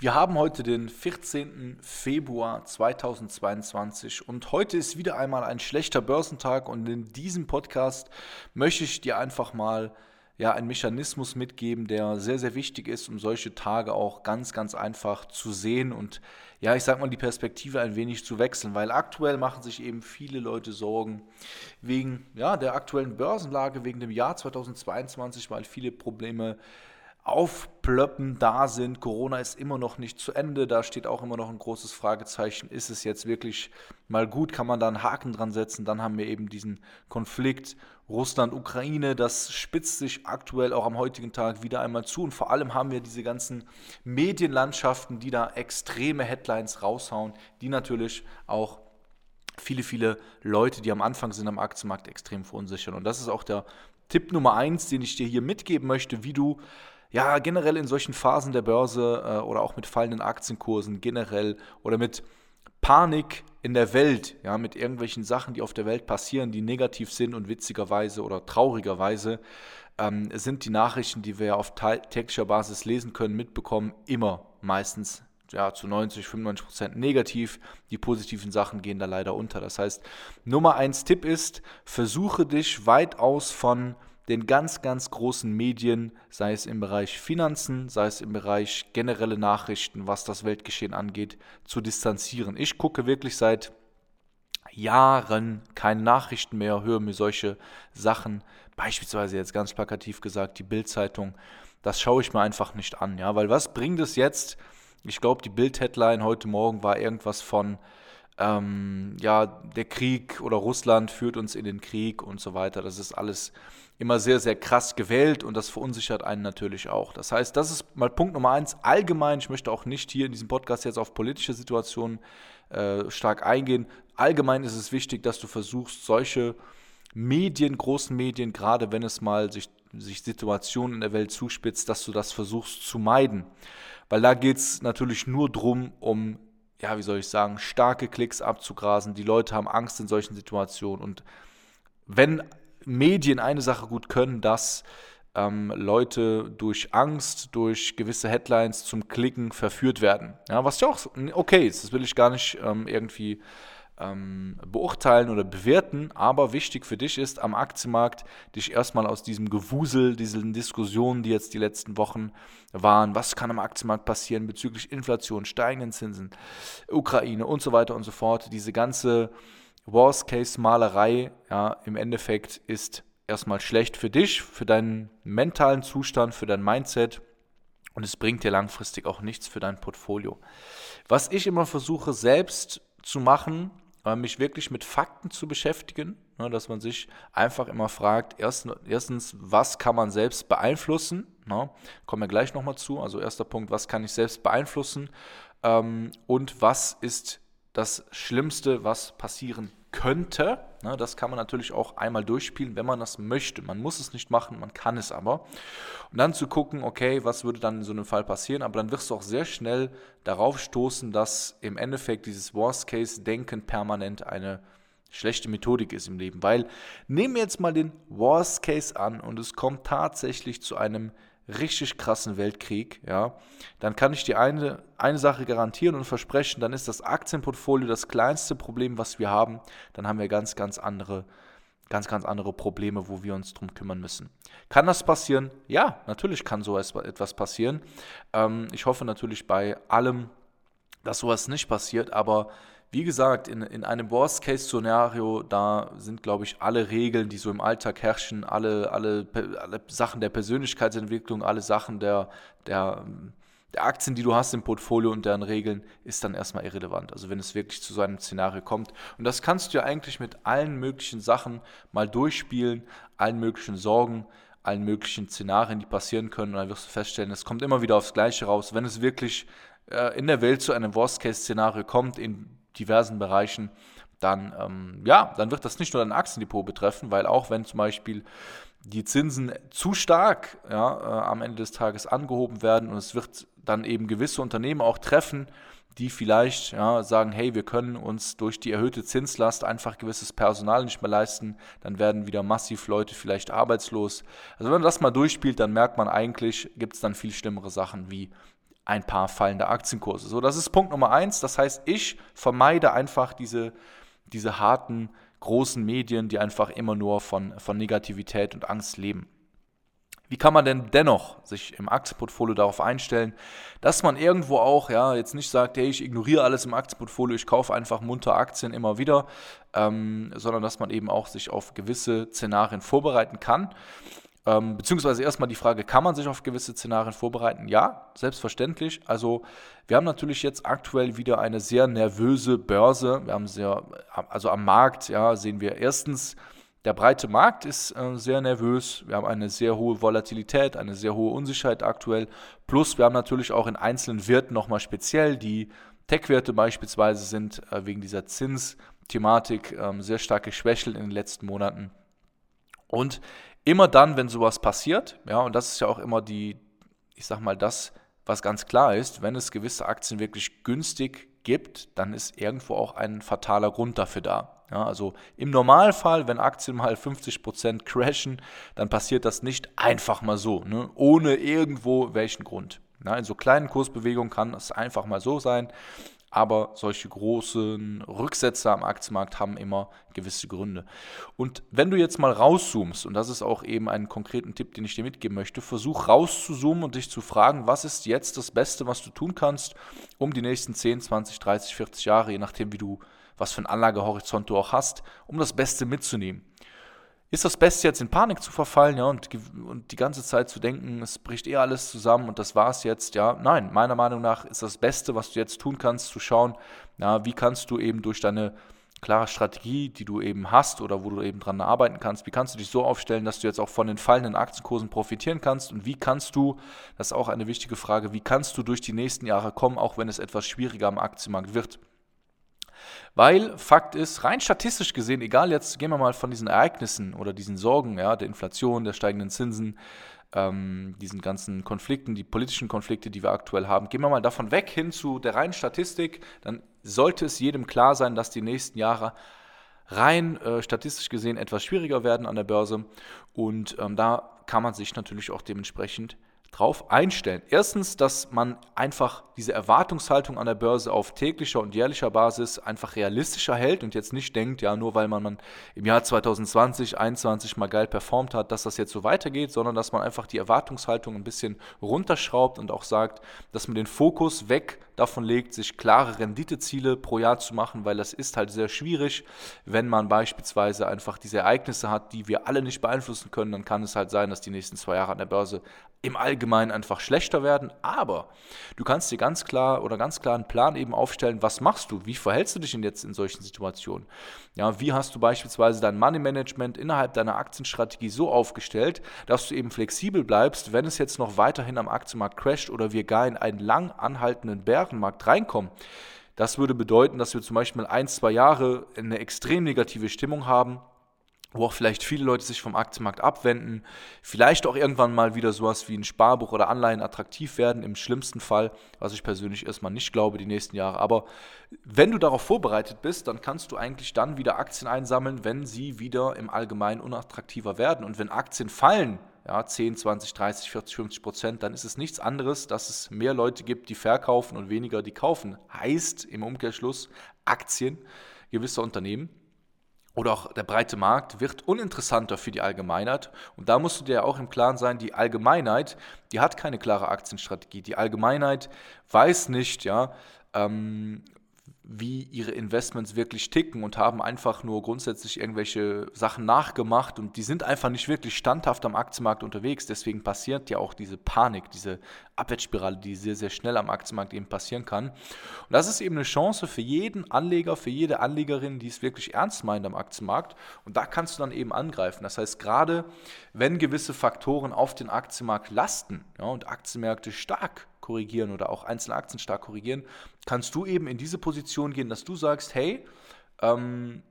Wir haben heute den 14. Februar 2022 und heute ist wieder einmal ein schlechter Börsentag und in diesem Podcast möchte ich dir einfach mal ja, einen Mechanismus mitgeben, der sehr, sehr wichtig ist, um solche Tage auch ganz, ganz einfach zu sehen und ja, ich sag mal, die Perspektive ein wenig zu wechseln, weil aktuell machen sich eben viele Leute Sorgen wegen ja, der aktuellen Börsenlage, wegen dem Jahr 2022, weil viele Probleme Aufplöppen da sind. Corona ist immer noch nicht zu Ende. Da steht auch immer noch ein großes Fragezeichen. Ist es jetzt wirklich mal gut? Kann man da einen Haken dran setzen? Dann haben wir eben diesen Konflikt Russland-Ukraine. Das spitzt sich aktuell auch am heutigen Tag wieder einmal zu. Und vor allem haben wir diese ganzen Medienlandschaften, die da extreme Headlines raushauen, die natürlich auch viele, viele Leute, die am Anfang sind am Aktienmarkt, extrem verunsichern. Und das ist auch der Tipp Nummer eins, den ich dir hier mitgeben möchte, wie du ja, generell in solchen Phasen der Börse äh, oder auch mit fallenden Aktienkursen generell oder mit Panik in der Welt, ja, mit irgendwelchen Sachen, die auf der Welt passieren, die negativ sind und witzigerweise oder traurigerweise ähm, sind die Nachrichten, die wir auf täglicher Basis lesen können, mitbekommen, immer meistens ja, zu 90, 95 Prozent negativ. Die positiven Sachen gehen da leider unter. Das heißt, Nummer eins Tipp ist, versuche dich weitaus von den ganz, ganz großen Medien, sei es im Bereich Finanzen, sei es im Bereich generelle Nachrichten, was das Weltgeschehen angeht, zu distanzieren. Ich gucke wirklich seit Jahren keine Nachrichten mehr, höre mir solche Sachen, beispielsweise jetzt ganz plakativ gesagt, die Bildzeitung, das schaue ich mir einfach nicht an, ja, weil was bringt es jetzt? Ich glaube, die Bild-Headline heute Morgen war irgendwas von, ähm, ja, der Krieg oder Russland führt uns in den Krieg und so weiter. Das ist alles immer sehr, sehr krass gewählt und das verunsichert einen natürlich auch. Das heißt, das ist mal Punkt Nummer eins. Allgemein, ich möchte auch nicht hier in diesem Podcast jetzt auf politische Situationen äh, stark eingehen. Allgemein ist es wichtig, dass du versuchst, solche Medien, großen Medien, gerade wenn es mal sich, sich Situationen in der Welt zuspitzt, dass du das versuchst zu meiden. Weil da geht es natürlich nur drum, um ja, wie soll ich sagen, starke Klicks abzugrasen. Die Leute haben Angst in solchen Situationen. Und wenn Medien eine Sache gut können, dass ähm, Leute durch Angst, durch gewisse Headlines zum Klicken verführt werden. Ja, was ja auch okay ist, das will ich gar nicht ähm, irgendwie ähm, beurteilen oder bewerten, aber wichtig für dich ist am Aktienmarkt, dich erstmal aus diesem Gewusel, diesen Diskussionen, die jetzt die letzten Wochen waren, was kann am Aktienmarkt passieren bezüglich Inflation, steigenden Zinsen, Ukraine und so weiter und so fort, diese ganze Worst-Case-Malerei, ja, im Endeffekt ist erstmal schlecht für dich, für deinen mentalen Zustand, für dein Mindset. Und es bringt dir langfristig auch nichts für dein Portfolio. Was ich immer versuche selbst zu machen, mich wirklich mit Fakten zu beschäftigen, ne, dass man sich einfach immer fragt, erstens, was kann man selbst beeinflussen? Ne, kommen wir gleich nochmal zu. Also erster Punkt, was kann ich selbst beeinflussen? Ähm, und was ist das Schlimmste, was passieren könnte. Ne, das kann man natürlich auch einmal durchspielen, wenn man das möchte. Man muss es nicht machen, man kann es aber. Und dann zu gucken, okay, was würde dann in so einem Fall passieren, aber dann wirst du auch sehr schnell darauf stoßen, dass im Endeffekt dieses Worst-Case-Denken permanent eine schlechte Methodik ist im Leben. Weil nehmen wir jetzt mal den Worst-Case an und es kommt tatsächlich zu einem richtig krassen Weltkrieg, ja, dann kann ich dir eine, eine Sache garantieren und versprechen, dann ist das Aktienportfolio das kleinste Problem, was wir haben. Dann haben wir ganz, ganz andere, ganz, ganz andere Probleme, wo wir uns drum kümmern müssen. Kann das passieren? Ja, natürlich kann so etwas passieren. Ähm, ich hoffe natürlich bei allem, dass sowas nicht passiert, aber wie gesagt, in, in einem Worst-Case-Szenario, da sind, glaube ich, alle Regeln, die so im Alltag herrschen, alle, alle, alle Sachen der Persönlichkeitsentwicklung, alle Sachen der, der, der Aktien, die du hast im Portfolio und deren Regeln, ist dann erstmal irrelevant. Also wenn es wirklich zu so einem Szenario kommt. Und das kannst du ja eigentlich mit allen möglichen Sachen mal durchspielen, allen möglichen Sorgen, allen möglichen Szenarien, die passieren können. Und dann wirst du feststellen, es kommt immer wieder aufs Gleiche raus. Wenn es wirklich äh, in der Welt zu einem Worst-Case-Szenario kommt, in diversen Bereichen, dann, ähm, ja, dann wird das nicht nur dein Aktiendepot betreffen, weil auch wenn zum Beispiel die Zinsen zu stark ja, äh, am Ende des Tages angehoben werden und es wird dann eben gewisse Unternehmen auch treffen, die vielleicht ja, sagen, hey, wir können uns durch die erhöhte Zinslast einfach gewisses Personal nicht mehr leisten, dann werden wieder massiv Leute vielleicht arbeitslos. Also wenn man das mal durchspielt, dann merkt man eigentlich, gibt es dann viel schlimmere Sachen wie ein paar fallende Aktienkurse. So, das ist Punkt Nummer eins. Das heißt, ich vermeide einfach diese, diese harten, großen Medien, die einfach immer nur von, von Negativität und Angst leben. Wie kann man denn dennoch sich im Aktienportfolio darauf einstellen, dass man irgendwo auch, ja, jetzt nicht sagt, hey, ich ignoriere alles im Aktienportfolio, ich kaufe einfach munter Aktien immer wieder, ähm, sondern dass man eben auch sich auf gewisse Szenarien vorbereiten kann. Ähm, beziehungsweise erstmal die Frage, kann man sich auf gewisse Szenarien vorbereiten? Ja, selbstverständlich. Also wir haben natürlich jetzt aktuell wieder eine sehr nervöse Börse. Wir haben sehr, also am Markt, ja, sehen wir erstens, der breite Markt ist äh, sehr nervös. Wir haben eine sehr hohe Volatilität, eine sehr hohe Unsicherheit aktuell. Plus wir haben natürlich auch in einzelnen Werten nochmal speziell die Tech-Werte beispielsweise sind äh, wegen dieser Zinsthematik äh, sehr stark geschwächelt in den letzten Monaten. Und immer dann, wenn sowas passiert, ja, und das ist ja auch immer die, ich sag mal, das, was ganz klar ist, wenn es gewisse Aktien wirklich günstig gibt, dann ist irgendwo auch ein fataler Grund dafür da. Ja, also im Normalfall, wenn Aktien mal 50% crashen, dann passiert das nicht einfach mal so, ne? ohne irgendwo welchen Grund. Ja, in so kleinen Kursbewegungen kann es einfach mal so sein, aber solche großen Rücksätze am Aktienmarkt haben immer gewisse Gründe. Und wenn du jetzt mal rauszoomst, und das ist auch eben ein konkreten Tipp, den ich dir mitgeben möchte, versuch rauszuzoomen und dich zu fragen, was ist jetzt das Beste, was du tun kannst, um die nächsten 10, 20, 30, 40 Jahre, je nachdem, wie du was für einen Anlagehorizont du auch hast, um das Beste mitzunehmen. Ist das Beste jetzt in Panik zu verfallen, ja, und, und die ganze Zeit zu denken, es bricht eh alles zusammen und das war's jetzt, ja? Nein, meiner Meinung nach ist das Beste, was du jetzt tun kannst, zu schauen, ja, wie kannst du eben durch deine klare Strategie, die du eben hast oder wo du eben dran arbeiten kannst, wie kannst du dich so aufstellen, dass du jetzt auch von den fallenden Aktienkursen profitieren kannst und wie kannst du, das ist auch eine wichtige Frage, wie kannst du durch die nächsten Jahre kommen, auch wenn es etwas schwieriger am Aktienmarkt wird. Weil Fakt ist, rein statistisch gesehen, egal jetzt gehen wir mal von diesen Ereignissen oder diesen Sorgen, ja, der Inflation, der steigenden Zinsen, ähm, diesen ganzen Konflikten, die politischen Konflikte, die wir aktuell haben, gehen wir mal davon weg hin zu der reinen Statistik, dann sollte es jedem klar sein, dass die nächsten Jahre rein äh, statistisch gesehen etwas schwieriger werden an der Börse. Und ähm, da kann man sich natürlich auch dementsprechend drauf einstellen. Erstens, dass man einfach diese Erwartungshaltung an der Börse auf täglicher und jährlicher Basis einfach realistischer hält und jetzt nicht denkt, ja, nur weil man, man im Jahr 2020, 2021 mal geil performt hat, dass das jetzt so weitergeht, sondern dass man einfach die Erwartungshaltung ein bisschen runterschraubt und auch sagt, dass man den Fokus weg davon legt, sich klare Renditeziele pro Jahr zu machen, weil das ist halt sehr schwierig, wenn man beispielsweise einfach diese Ereignisse hat, die wir alle nicht beeinflussen können, dann kann es halt sein, dass die nächsten zwei Jahre an der Börse im Allgemeinen einfach schlechter werden, aber du kannst dir ganz klar oder ganz klar einen Plan eben aufstellen, was machst du, wie verhältst du dich denn jetzt in solchen Situationen? Ja, wie hast du beispielsweise dein Money Management innerhalb deiner Aktienstrategie so aufgestellt, dass du eben flexibel bleibst, wenn es jetzt noch weiterhin am Aktienmarkt crasht oder wir gar in einen lang anhaltenden Bärenmarkt reinkommen? Das würde bedeuten, dass wir zum Beispiel ein, zwei Jahre eine extrem negative Stimmung haben wo auch vielleicht viele Leute sich vom Aktienmarkt abwenden, vielleicht auch irgendwann mal wieder sowas wie ein Sparbuch oder Anleihen attraktiv werden, im schlimmsten Fall, was ich persönlich erstmal nicht glaube, die nächsten Jahre. Aber wenn du darauf vorbereitet bist, dann kannst du eigentlich dann wieder Aktien einsammeln, wenn sie wieder im Allgemeinen unattraktiver werden. Und wenn Aktien fallen, ja, 10, 20, 30, 40, 50 Prozent, dann ist es nichts anderes, dass es mehr Leute gibt, die verkaufen und weniger, die kaufen. Heißt im Umkehrschluss, Aktien gewisser Unternehmen oder auch der breite Markt wird uninteressanter für die Allgemeinheit. Und da musst du dir auch im Klaren sein, die Allgemeinheit, die hat keine klare Aktienstrategie. Die Allgemeinheit weiß nicht, ja, ähm, wie ihre Investments wirklich ticken und haben einfach nur grundsätzlich irgendwelche Sachen nachgemacht und die sind einfach nicht wirklich standhaft am Aktienmarkt unterwegs. Deswegen passiert ja auch diese Panik, diese Abwärtsspirale, die sehr, sehr schnell am Aktienmarkt eben passieren kann. Und das ist eben eine Chance für jeden Anleger, für jede Anlegerin, die es wirklich ernst meint am Aktienmarkt. Und da kannst du dann eben angreifen. Das heißt, gerade wenn gewisse Faktoren auf den Aktienmarkt lasten ja, und Aktienmärkte stark korrigieren oder auch einzelne Aktien stark korrigieren, kannst du eben in diese Position gehen, dass du sagst, hey, Ähm,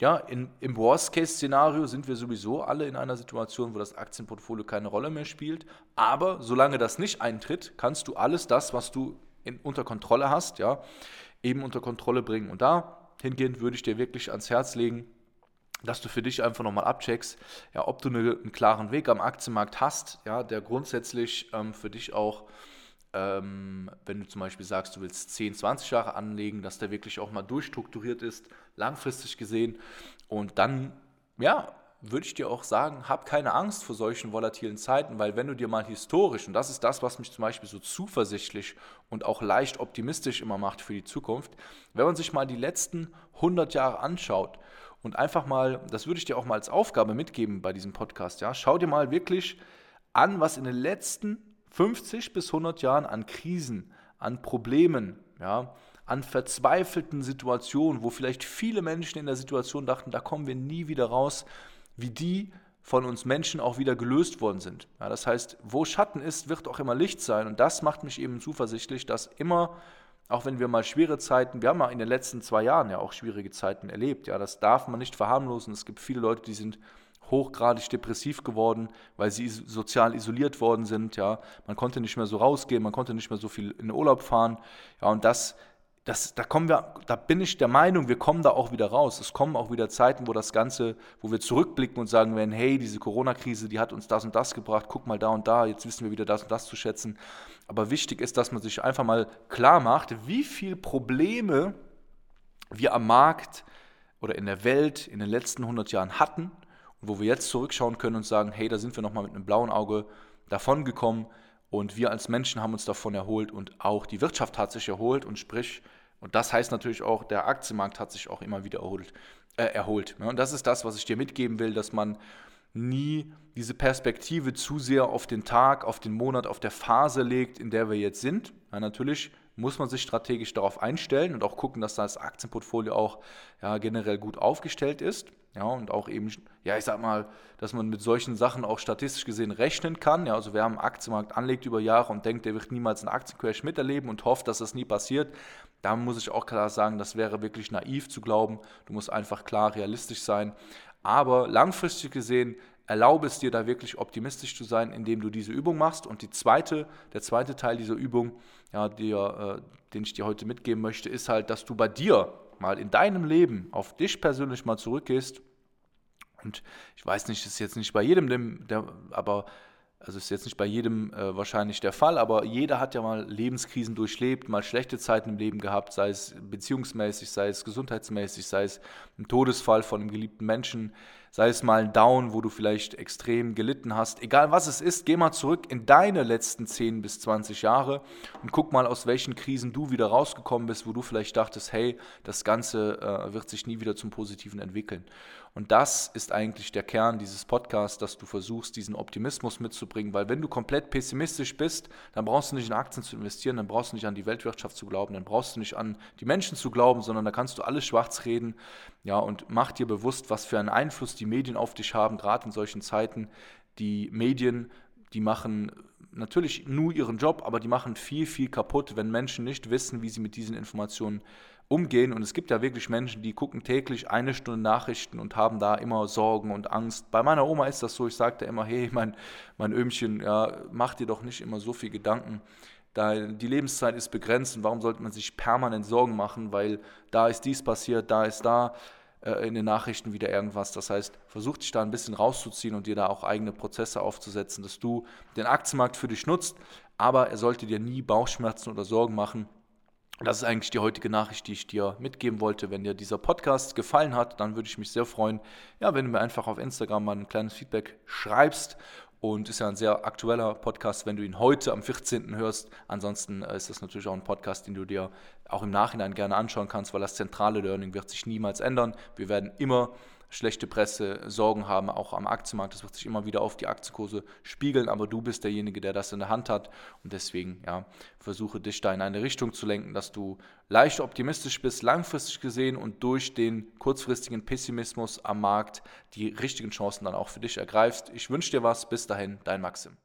ja, in, im Worst-Case-Szenario sind wir sowieso alle in einer Situation, wo das Aktienportfolio keine Rolle mehr spielt. Aber solange das nicht eintritt, kannst du alles das, was du in, unter Kontrolle hast, ja, eben unter Kontrolle bringen. Und dahingehend würde ich dir wirklich ans Herz legen, dass du für dich einfach nochmal abcheckst, ja, ob du eine, einen klaren Weg am Aktienmarkt hast, ja, der grundsätzlich ähm, für dich auch, ähm, wenn du zum Beispiel sagst, du willst 10, 20 Jahre anlegen, dass der wirklich auch mal durchstrukturiert ist, langfristig gesehen. Und dann, ja, würde ich dir auch sagen, hab keine Angst vor solchen volatilen Zeiten, weil wenn du dir mal historisch, und das ist das, was mich zum Beispiel so zuversichtlich und auch leicht optimistisch immer macht für die Zukunft, wenn man sich mal die letzten 100 Jahre anschaut und einfach mal, das würde ich dir auch mal als Aufgabe mitgeben bei diesem Podcast, ja, schau dir mal wirklich an, was in den letzten 50 bis 100 Jahren an Krisen, an Problemen, ja, an verzweifelten Situationen, wo vielleicht viele Menschen in der Situation dachten, da kommen wir nie wieder raus, wie die von uns Menschen auch wieder gelöst worden sind. Ja, das heißt, wo Schatten ist, wird auch immer Licht sein. Und das macht mich eben zuversichtlich, dass immer auch wenn wir mal schwere Zeiten, wir haben ja in den letzten zwei Jahren ja auch schwierige Zeiten erlebt, ja, das darf man nicht verharmlosen. Es gibt viele Leute, die sind hochgradig depressiv geworden, weil sie sozial isoliert worden sind, ja. Man konnte nicht mehr so rausgehen, man konnte nicht mehr so viel in den Urlaub fahren, ja, und das das, da kommen wir, da bin ich der Meinung, wir kommen da auch wieder raus. Es kommen auch wieder Zeiten, wo das Ganze, wo wir zurückblicken und sagen werden, hey, diese Corona-Krise, die hat uns das und das gebracht, guck mal da und da, jetzt wissen wir wieder das und das zu schätzen. Aber wichtig ist, dass man sich einfach mal klar macht, wie viele Probleme wir am Markt oder in der Welt in den letzten 100 Jahren hatten wo wir jetzt zurückschauen können und sagen, hey, da sind wir nochmal mit einem blauen Auge davongekommen und wir als Menschen haben uns davon erholt und auch die Wirtschaft hat sich erholt und sprich, und das heißt natürlich auch, der Aktienmarkt hat sich auch immer wieder erholt. Äh, erholt Und das ist das, was ich dir mitgeben will, dass man nie diese Perspektive zu sehr auf den Tag, auf den Monat, auf der Phase legt, in der wir jetzt sind. Ja, natürlich muss man sich strategisch darauf einstellen und auch gucken, dass das Aktienportfolio auch ja, generell gut aufgestellt ist. Ja, und auch eben, ja, ich sag mal, dass man mit solchen Sachen auch statistisch gesehen rechnen kann. Ja, also wer am Aktienmarkt anlegt über Jahre und denkt, der wird niemals einen Aktiencrash miterleben und hofft, dass das nie passiert, da muss ich auch klar sagen, das wäre wirklich naiv zu glauben. Du musst einfach klar realistisch sein. Aber langfristig gesehen erlaube es dir da wirklich optimistisch zu sein, indem du diese Übung machst. Und die zweite, der zweite Teil dieser Übung, ja, der, äh, den ich dir heute mitgeben möchte, ist halt, dass du bei dir mal in deinem Leben auf dich persönlich mal zurückgehst, und ich weiß nicht, ist jetzt nicht bei jedem, der, aber also ist jetzt nicht bei jedem äh, wahrscheinlich der Fall, aber jeder hat ja mal Lebenskrisen durchlebt, mal schlechte Zeiten im Leben gehabt, sei es beziehungsmäßig, sei es gesundheitsmäßig, sei es ein Todesfall von einem geliebten Menschen, sei es mal ein Down, wo du vielleicht extrem gelitten hast. Egal was es ist, geh mal zurück in deine letzten 10 bis 20 Jahre und guck mal, aus welchen Krisen du wieder rausgekommen bist, wo du vielleicht dachtest, hey, das Ganze äh, wird sich nie wieder zum Positiven entwickeln. Und das ist eigentlich der Kern dieses Podcasts, dass du versuchst, diesen Optimismus mitzubringen, weil wenn du komplett pessimistisch bist, dann brauchst du nicht in Aktien zu investieren, dann brauchst du nicht an die Weltwirtschaft zu glauben, dann brauchst du nicht an die Menschen zu glauben, sondern da kannst du alles schwarz reden, ja, und mach dir bewusst, was für einen Einfluss die Medien auf dich haben, gerade in solchen Zeiten. Die Medien, die machen natürlich nur ihren Job, aber die machen viel, viel kaputt, wenn Menschen nicht wissen, wie sie mit diesen Informationen umgehen. Und es gibt ja wirklich Menschen, die gucken täglich eine Stunde Nachrichten und haben da immer Sorgen und Angst. Bei meiner Oma ist das so, ich sagte immer, hey, mein, mein Ömchen, ja, mach dir doch nicht immer so viel Gedanken. Da die Lebenszeit ist begrenzt und warum sollte man sich permanent Sorgen machen, weil da ist dies passiert, da ist da äh, in den Nachrichten wieder irgendwas. Das heißt, versuch dich da ein bisschen rauszuziehen und dir da auch eigene Prozesse aufzusetzen, dass du den Aktienmarkt für dich nutzt, aber er sollte dir nie Bauchschmerzen oder Sorgen machen, das ist eigentlich die heutige Nachricht, die ich dir mitgeben wollte. Wenn dir dieser Podcast gefallen hat, dann würde ich mich sehr freuen, ja, wenn du mir einfach auf Instagram mal ein kleines Feedback schreibst. Und ist ja ein sehr aktueller Podcast, wenn du ihn heute am 14. hörst. Ansonsten äh, ist das natürlich auch ein Podcast, den du dir auch im Nachhinein gerne anschauen kannst, weil das zentrale Learning wird sich niemals ändern. Wir werden immer schlechte Presse, Sorgen haben, auch am Aktienmarkt. Das wird sich immer wieder auf die Aktienkurse spiegeln, aber du bist derjenige, der das in der Hand hat. Und deswegen, ja, versuche dich da in eine Richtung zu lenken, dass du leicht optimistisch bist, langfristig gesehen und durch den kurzfristigen Pessimismus am Markt die richtigen Chancen dann auch für dich ergreifst. Ich wünsche dir was. Bis dahin, dein Maxim.